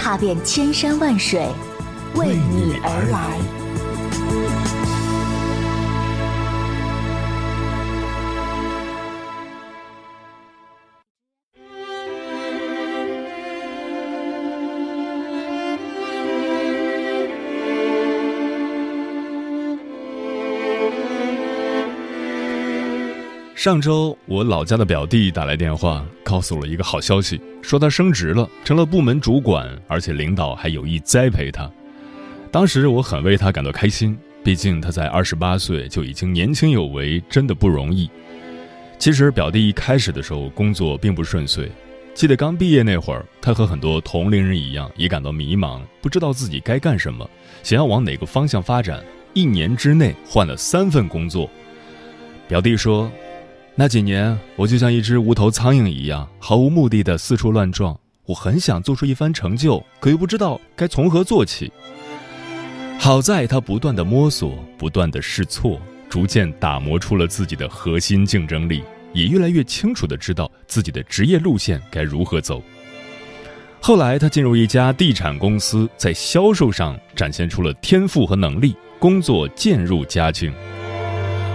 踏遍千山万水，为你而来。上周，我老家的表弟打来电话，告诉我一个好消息，说他升职了，成了部门主管，而且领导还有意栽培他。当时我很为他感到开心，毕竟他在二十八岁就已经年轻有为，真的不容易。其实表弟一开始的时候工作并不顺遂，记得刚毕业那会儿，他和很多同龄人一样，也感到迷茫，不知道自己该干什么，想要往哪个方向发展。一年之内换了三份工作。表弟说。那几年，我就像一只无头苍蝇一样，毫无目的的四处乱撞。我很想做出一番成就，可又不知道该从何做起。好在他不断的摸索，不断的试错，逐渐打磨出了自己的核心竞争力，也越来越清楚的知道自己的职业路线该如何走。后来，他进入一家地产公司，在销售上展现出了天赋和能力，工作渐入佳境。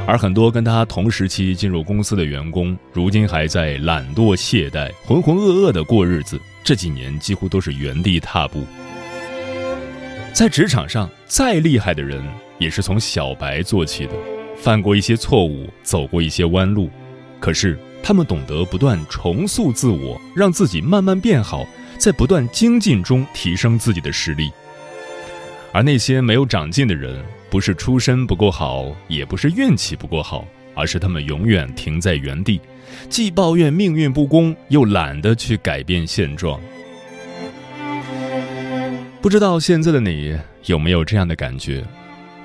而很多跟他同时期进入公司的员工，如今还在懒惰懈怠、浑浑噩噩的过日子。这几年几乎都是原地踏步。在职场上，再厉害的人也是从小白做起的，犯过一些错误，走过一些弯路，可是他们懂得不断重塑自我，让自己慢慢变好，在不断精进中提升自己的实力。而那些没有长进的人，不是出身不够好，也不是运气不够好，而是他们永远停在原地，既抱怨命运不公，又懒得去改变现状。不知道现在的你有没有这样的感觉？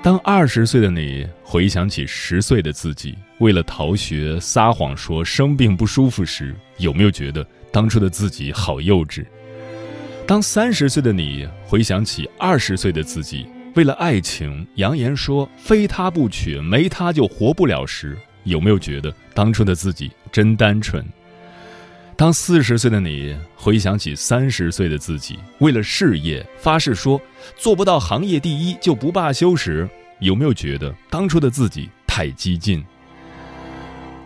当二十岁的你回想起十岁的自己，为了逃学撒谎说生病不舒服时，有没有觉得当初的自己好幼稚？当三十岁的你回想起二十岁的自己，为了爱情扬言说非他不娶，没他就活不了时，有没有觉得当初的自己真单纯？当四十岁的你回想起三十岁的自己，为了事业发誓说做不到行业第一就不罢休时，有没有觉得当初的自己太激进？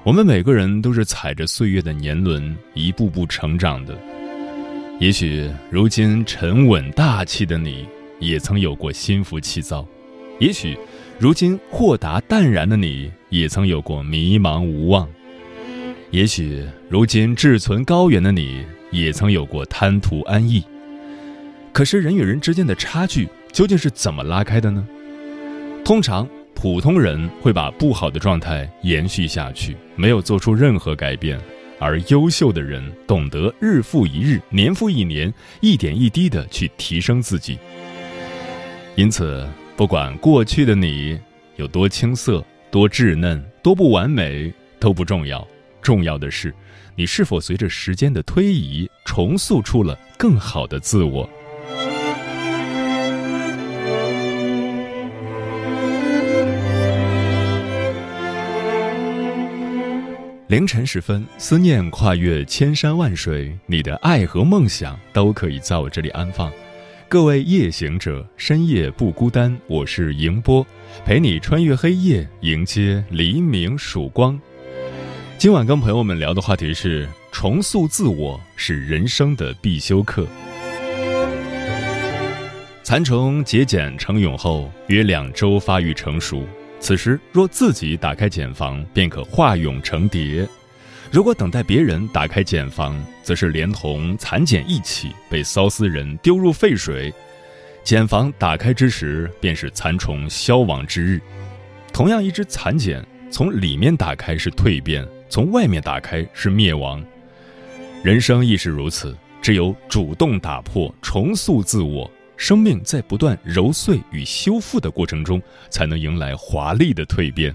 我们每个人都是踩着岁月的年轮一步步成长的。也许如今沉稳大气的你，也曾有过心浮气躁；也许如今豁达淡然的你，也曾有过迷茫无望；也许如今志存高远的你，也曾有过贪图安逸。可是人与人之间的差距究竟是怎么拉开的呢？通常普通人会把不好的状态延续下去，没有做出任何改变。而优秀的人懂得日复一日、年复一年、一点一滴的去提升自己。因此，不管过去的你有多青涩、多稚嫩、多不完美，都不重要。重要的是，你是否随着时间的推移，重塑出了更好的自我。凌晨时分，思念跨越千山万水，你的爱和梦想都可以在我这里安放。各位夜行者，深夜不孤单，我是迎波，陪你穿越黑夜，迎接黎明曙光。今晚跟朋友们聊的话题是：重塑自我是人生的必修课。蚕虫结茧成蛹后，约两周发育成熟。此时若自己打开茧房，便可化蛹成蝶；如果等待别人打开茧房，则是连同蚕茧一起被骚丝人丢入沸水。茧房打开之时，便是蚕虫消亡之日。同样，一只蚕茧从里面打开是蜕变，从外面打开是灭亡。人生亦是如此，只有主动打破、重塑自我，生命在不断揉碎与修复的过程中，才能迎来华丽的蜕变。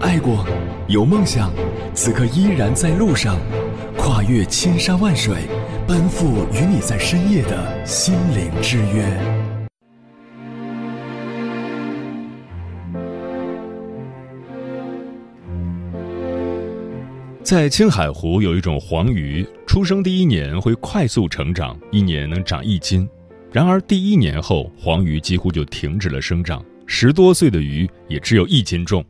爱过，有梦想，此刻依然在路上，跨越千山万水，奔赴与你在深夜的心灵之约。在青海湖有一种黄鱼，出生第一年会快速成长，一年能长一斤。然而第一年后，黄鱼几乎就停止了生长。十多岁的鱼也只有一斤重，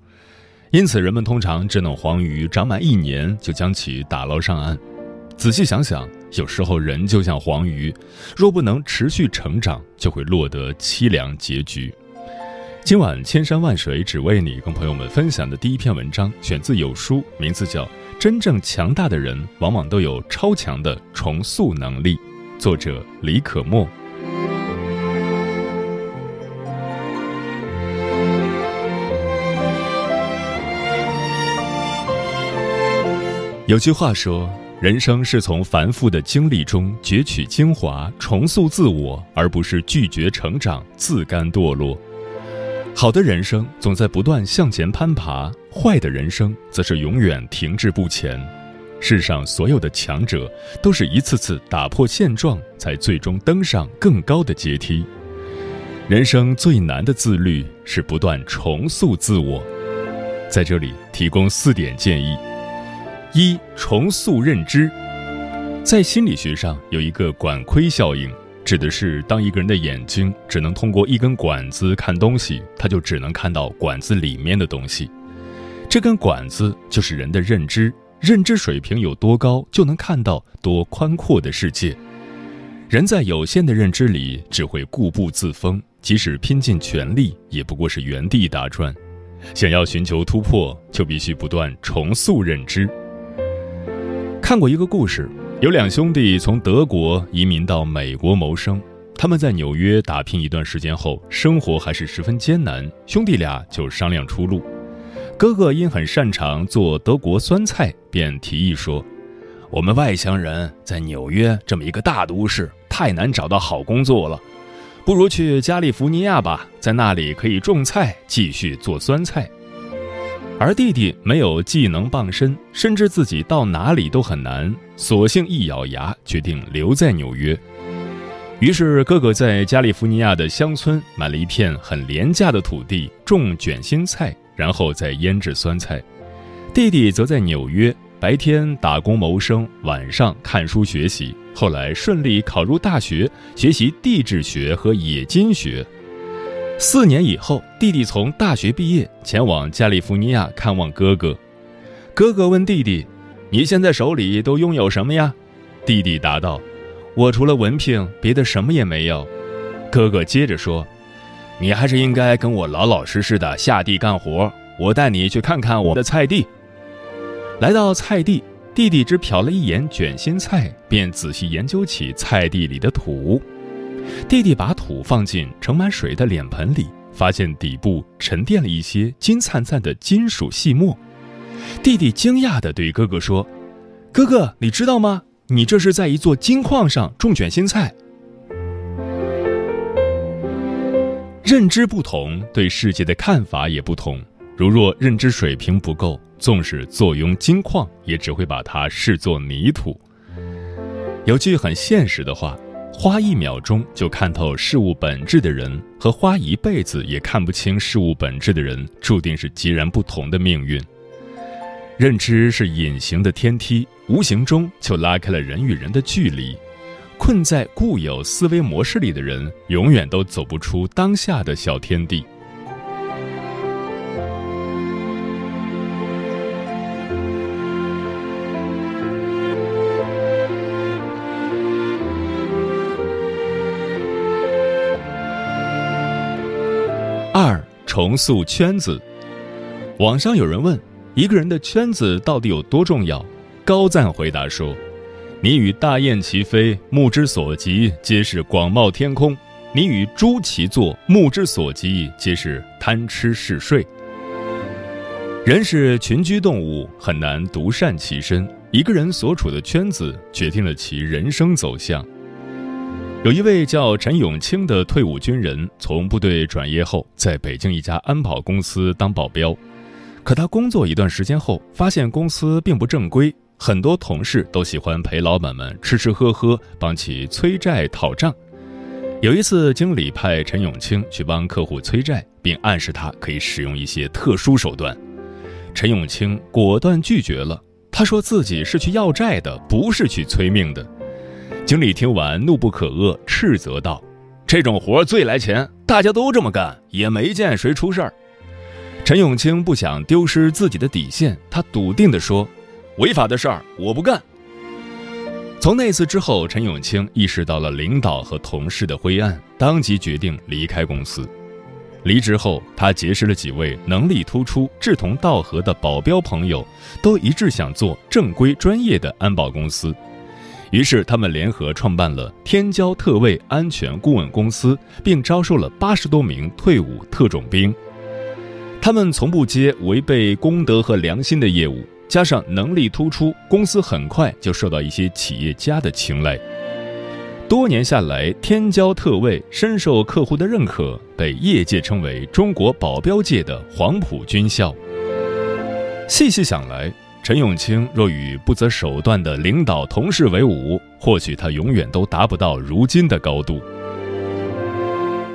因此人们通常只等黄鱼长满一年就将其打捞上岸。仔细想想，有时候人就像黄鱼，若不能持续成长，就会落得凄凉结局。今晚千山万水只为你，跟朋友们分享的第一篇文章选自有书，名字叫《真正强大的人往往都有超强的重塑能力》，作者李可墨。有句话说，人生是从繁复的经历中攫取精华，重塑自我，而不是拒绝成长，自甘堕落。好的人生总在不断向前攀爬，坏的人生则是永远停滞不前。世上所有的强者，都是一次次打破现状，才最终登上更高的阶梯。人生最难的自律是不断重塑自我。在这里提供四点建议。一重塑认知，在心理学上有一个管窥效应，指的是当一个人的眼睛只能通过一根管子看东西，他就只能看到管子里面的东西。这根管子就是人的认知，认知水平有多高，就能看到多宽阔的世界。人在有限的认知里只会固步自封，即使拼尽全力，也不过是原地打转。想要寻求突破，就必须不断重塑认知。看过一个故事，有两兄弟从德国移民到美国谋生。他们在纽约打拼一段时间后，生活还是十分艰难。兄弟俩就商量出路。哥哥因很擅长做德国酸菜，便提议说：“我们外乡人在纽约这么一个大都市，太难找到好工作了，不如去加利福尼亚吧，在那里可以种菜，继续做酸菜。”而弟弟没有技能傍身，深知自己到哪里都很难，索性一咬牙决定留在纽约。于是，哥哥在加利福尼亚的乡村买了一片很廉价的土地，种卷心菜，然后再腌制酸菜。弟弟则在纽约白天打工谋生，晚上看书学习，后来顺利考入大学，学习地质学和冶金学。四年以后，弟弟从大学毕业，前往加利福尼亚看望哥哥。哥哥问弟弟：“你现在手里都拥有什么呀？”弟弟答道：“我除了文凭，别的什么也没有。”哥哥接着说：“你还是应该跟我老老实实的下地干活，我带你去看看我的菜地。”来到菜地，弟弟只瞟了一眼卷心菜，便仔细研究起菜地里的土。弟弟把土放进盛满水的脸盆里，发现底部沉淀了一些金灿灿的金属细末。弟弟惊讶地对哥哥说：“哥哥，你知道吗？你这是在一座金矿上种卷心菜。”认知不同，对世界的看法也不同。如若认知水平不够，纵使坐拥金矿，也只会把它视作泥土。有句很现实的话。花一秒钟就看透事物本质的人，和花一辈子也看不清事物本质的人，注定是截然不同的命运。认知是隐形的天梯，无形中就拉开了人与人的距离。困在固有思维模式里的人，永远都走不出当下的小天地。二重塑圈子。网上有人问：一个人的圈子到底有多重要？高赞回答说：“你与大雁齐飞，目之所及皆是广袤天空；你与猪齐坐，目之所及皆是贪吃嗜睡。”人是群居动物，很难独善其身。一个人所处的圈子，决定了其人生走向。有一位叫陈永清的退伍军人，从部队转业后，在北京一家安保公司当保镖。可他工作一段时间后，发现公司并不正规，很多同事都喜欢陪老板们吃吃喝喝，帮其催债讨账。有一次，经理派陈永清去帮客户催债，并暗示他可以使用一些特殊手段。陈永清果断拒绝了，他说自己是去要债的，不是去催命的。经理听完怒不可遏，斥责道：“这种活最来钱，大家都这么干，也没见谁出事儿。”陈永清不想丢失自己的底线，他笃定地说：“违法的事儿我不干。”从那次之后，陈永清意识到了领导和同事的灰暗，当即决定离开公司。离职后，他结识了几位能力突出、志同道合的保镖朋友，都一致想做正规专业的安保公司。于是，他们联合创办了天骄特卫安全顾问公司，并招收了八十多名退伍特种兵。他们从不接违背公德和良心的业务，加上能力突出，公司很快就受到一些企业家的青睐。多年下来，天骄特卫深受客户的认可，被业界称为中国保镖界的黄埔军校。细细想来，陈永清若与不择手段的领导同事为伍，或许他永远都达不到如今的高度。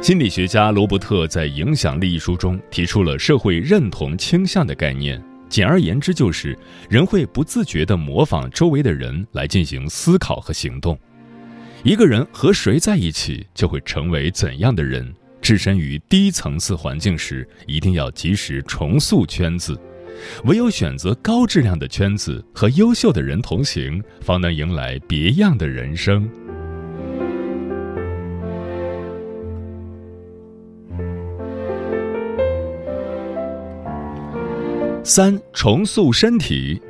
心理学家罗伯特在《影响力》一书中提出了社会认同倾向的概念，简而言之，就是人会不自觉地模仿周围的人来进行思考和行动。一个人和谁在一起，就会成为怎样的人。置身于低层次环境时，一定要及时重塑圈子。唯有选择高质量的圈子和优秀的人同行，方能迎来别样的人生。三重塑身体。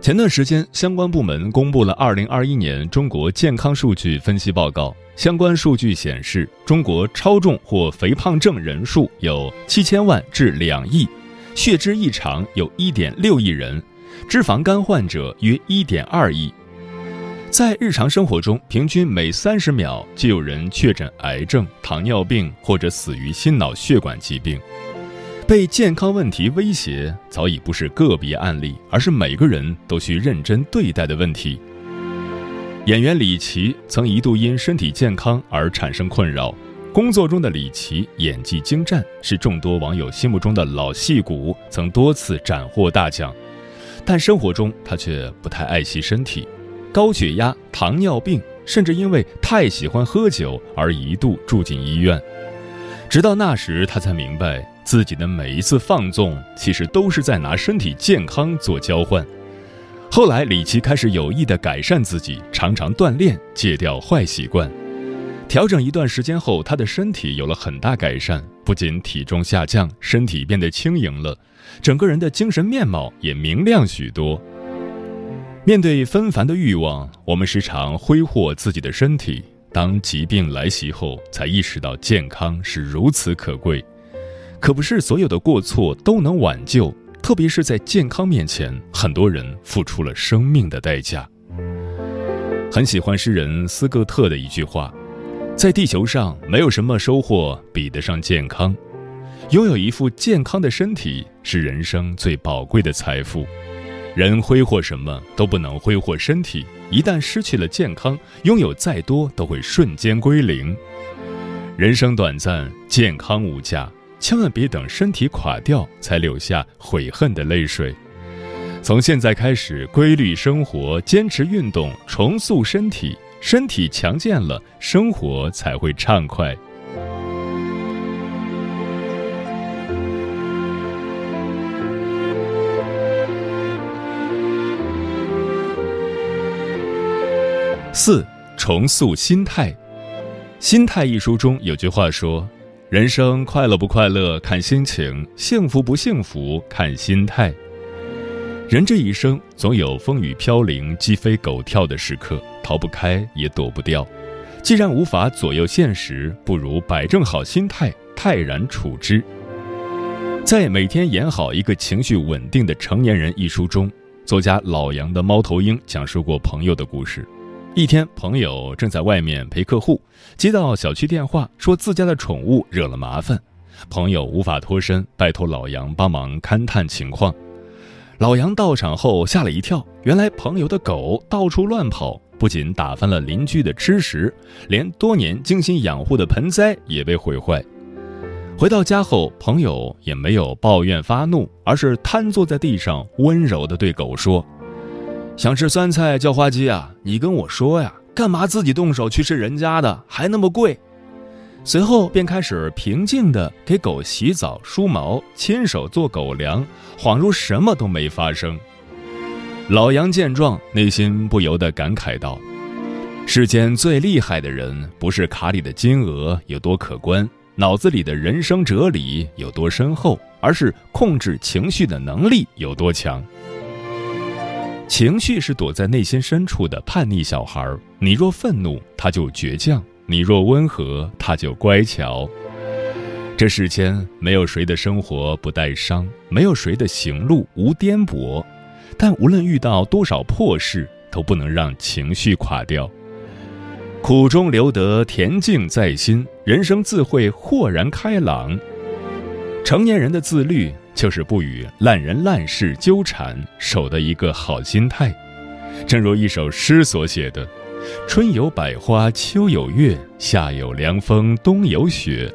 前段时间，相关部门公布了二零二一年中国健康数据分析报告。相关数据显示，中国超重或肥胖症人数有七千万至两亿。血脂异常有1.6亿人，脂肪肝患者约1.2亿。在日常生活中，平均每30秒就有人确诊癌症、糖尿病或者死于心脑血管疾病。被健康问题威胁，早已不是个别案例，而是每个人都需认真对待的问题。演员李琦曾一度因身体健康而产生困扰。工作中的李琦演技精湛，是众多网友心目中的老戏骨，曾多次斩获大奖。但生活中他却不太爱惜身体，高血压、糖尿病，甚至因为太喜欢喝酒而一度住进医院。直到那时，他才明白自己的每一次放纵，其实都是在拿身体健康做交换。后来，李琦开始有意的改善自己，常常锻炼，戒掉坏习惯。调整一段时间后，他的身体有了很大改善，不仅体重下降，身体变得轻盈了，整个人的精神面貌也明亮许多。面对纷繁的欲望，我们时常挥霍自己的身体，当疾病来袭后，才意识到健康是如此可贵。可不是所有的过错都能挽救，特别是在健康面前，很多人付出了生命的代价。很喜欢诗人斯科特的一句话。在地球上，没有什么收获比得上健康。拥有一副健康的身体是人生最宝贵的财富。人挥霍什么都不能挥霍身体，一旦失去了健康，拥有再多都会瞬间归零。人生短暂，健康无价，千万别等身体垮掉才流下悔恨的泪水。从现在开始规律生活，坚持运动，重塑身体，身体强健了，生活才会畅快。四、重塑心态。《心态》一书中有句话说：“人生快乐不快乐看心情，幸福不幸福看心态。”人这一生总有风雨飘零、鸡飞狗跳的时刻，逃不开也躲不掉。既然无法左右现实，不如摆正好心态，泰然处之。在《每天演好一个情绪稳定的成年人》一书中，作家老杨的猫头鹰讲述过朋友的故事。一天，朋友正在外面陪客户，接到小区电话，说自家的宠物惹了麻烦，朋友无法脱身，拜托老杨帮忙勘探情况。老杨到场后吓了一跳，原来朋友的狗到处乱跑，不仅打翻了邻居的吃食，连多年精心养护的盆栽也被毁坏。回到家后，朋友也没有抱怨发怒，而是瘫坐在地上，温柔地对狗说。想吃酸菜叫花鸡啊？你跟我说呀，干嘛自己动手去吃人家的，还那么贵？随后便开始平静地给狗洗澡、梳毛，亲手做狗粮，恍如什么都没发生。老杨见状，内心不由得感慨道：“世间最厉害的人，不是卡里的金额有多可观，脑子里的人生哲理有多深厚，而是控制情绪的能力有多强。”情绪是躲在内心深处的叛逆小孩，你若愤怒，他就倔强；你若温和，他就乖巧。这世间没有谁的生活不带伤，没有谁的行路无颠簸，但无论遇到多少破事，都不能让情绪垮掉。苦中留得恬静在心，人生自会豁然开朗。成年人的自律。就是不与烂人烂事纠缠，守的一个好心态。正如一首诗所写的：“春有百花，秋有月，夏有凉风，冬有雪。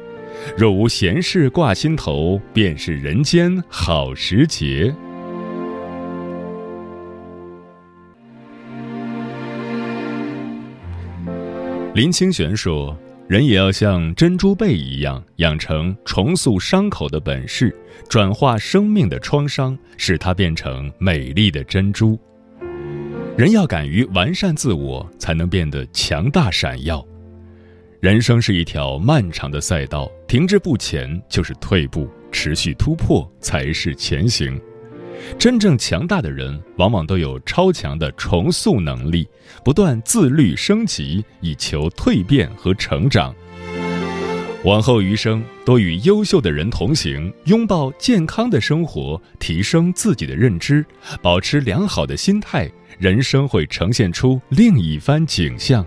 若无闲事挂心头，便是人间好时节。”林清玄说。人也要像珍珠贝一样，养成重塑伤口的本事，转化生命的创伤，使它变成美丽的珍珠。人要敢于完善自我，才能变得强大闪耀。人生是一条漫长的赛道，停滞不前就是退步，持续突破才是前行。真正强大的人，往往都有超强的重塑能力，不断自律升级，以求蜕变和成长。往后余生，多与优秀的人同行，拥抱健康的生活，提升自己的认知，保持良好的心态，人生会呈现出另一番景象。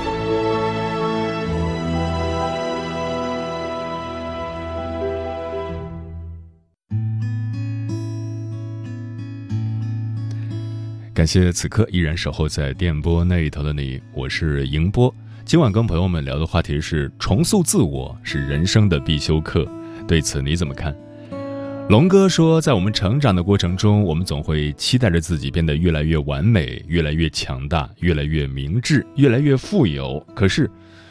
感谢此刻依然守候在电波那一头的你，我是迎波。今晚跟朋友们聊的话题是重塑自我是人生的必修课，对此你怎么看？龙哥说，在我们成长的过程中，我们总会期待着自己变得越来越完美、越来越强大、越来越明智、越来越富有。可是，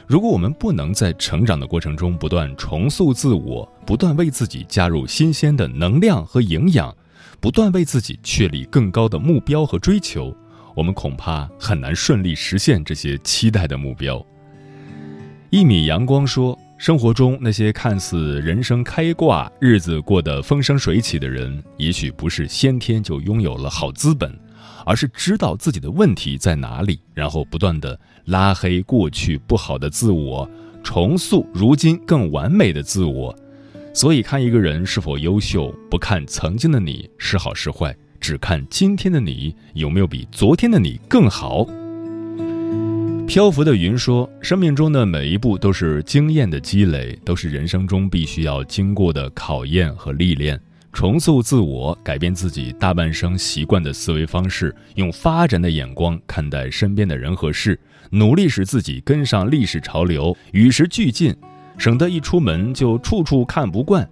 如果我们不能在成长的过程中不断重塑自我，不断为自己加入新鲜的能量和营养，不断为自己确立更高的目标和追求，我们恐怕很难顺利实现这些期待的目标。一米阳光说：“生活中那些看似人生开挂、日子过得风生水起的人，也许不是先天就拥有了好资本，而是知道自己的问题在哪里，然后不断的拉黑过去不好的自我，重塑如今更完美的自我。”所以看一个人是否优秀，不看曾经的你是好是坏，只看今天的你有没有比昨天的你更好。漂浮的云说：“生命中的每一步都是经验的积累，都是人生中必须要经过的考验和历练。重塑自我，改变自己大半生习惯的思维方式，用发展的眼光看待身边的人和事，努力使自己跟上历史潮流，与时俱进，省得一出门就处处看不惯。”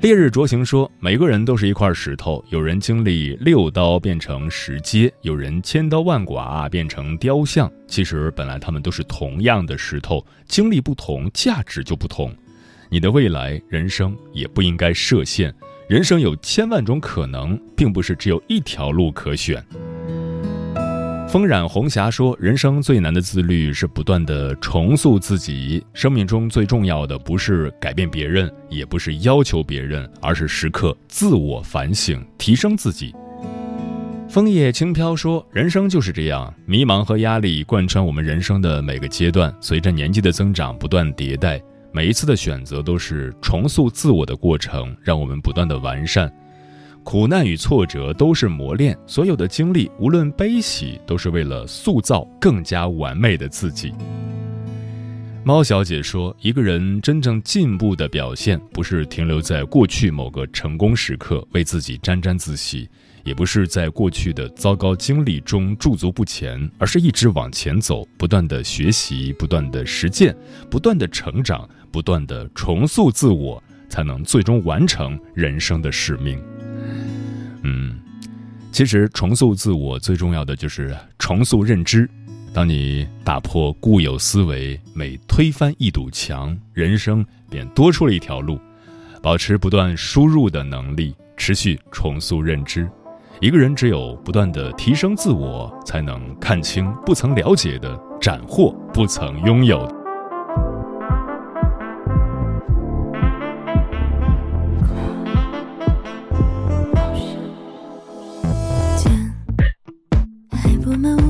烈日灼行说：“每个人都是一块石头，有人经历六刀变成石阶，有人千刀万剐变成雕像。其实本来他们都是同样的石头，经历不同，价值就不同。你的未来人生也不应该设限，人生有千万种可能，并不是只有一条路可选。”风染红霞说：“人生最难的自律是不断的重塑自己。生命中最重要的不是改变别人，也不是要求别人，而是时刻自我反省，提升自己。”枫叶轻飘说：“人生就是这样，迷茫和压力贯穿我们人生的每个阶段，随着年纪的增长不断迭代，每一次的选择都是重塑自我的过程，让我们不断的完善。”苦难与挫折都是磨练，所有的经历，无论悲喜，都是为了塑造更加完美的自己。猫小姐说：“一个人真正进步的表现，不是停留在过去某个成功时刻为自己沾沾自喜，也不是在过去的糟糕经历中驻足不前，而是一直往前走，不断的学习，不断的实践，不断的成长，不断的重塑自我，才能最终完成人生的使命。”其实重塑自我最重要的就是重塑认知。当你打破固有思维，每推翻一堵墙，人生便多出了一条路。保持不断输入的能力，持续重塑认知。一个人只有不断的提升自我，才能看清不曾了解的，斩获不曾拥有的。Tu.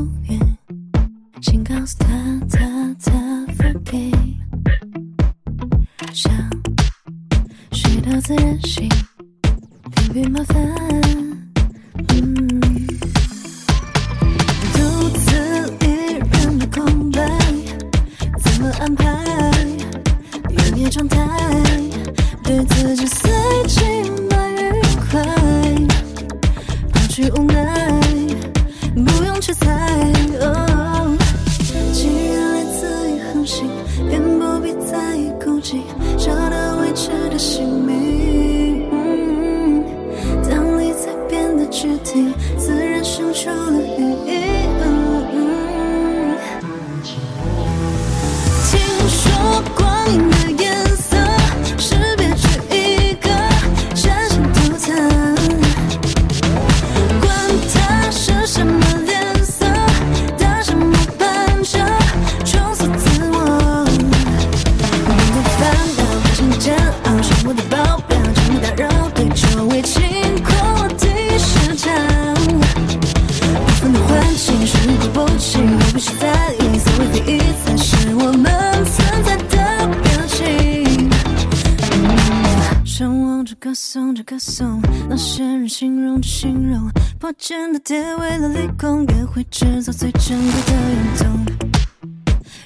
真的跌为了利空，也会制造最珍贵的运动。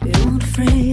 You want free?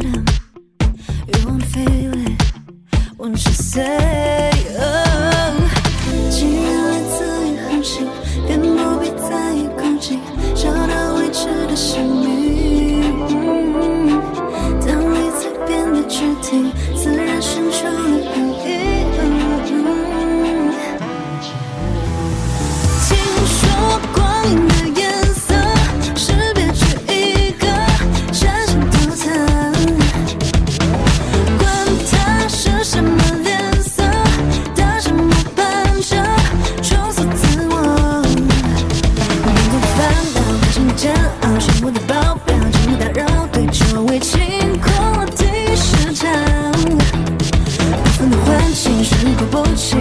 不起，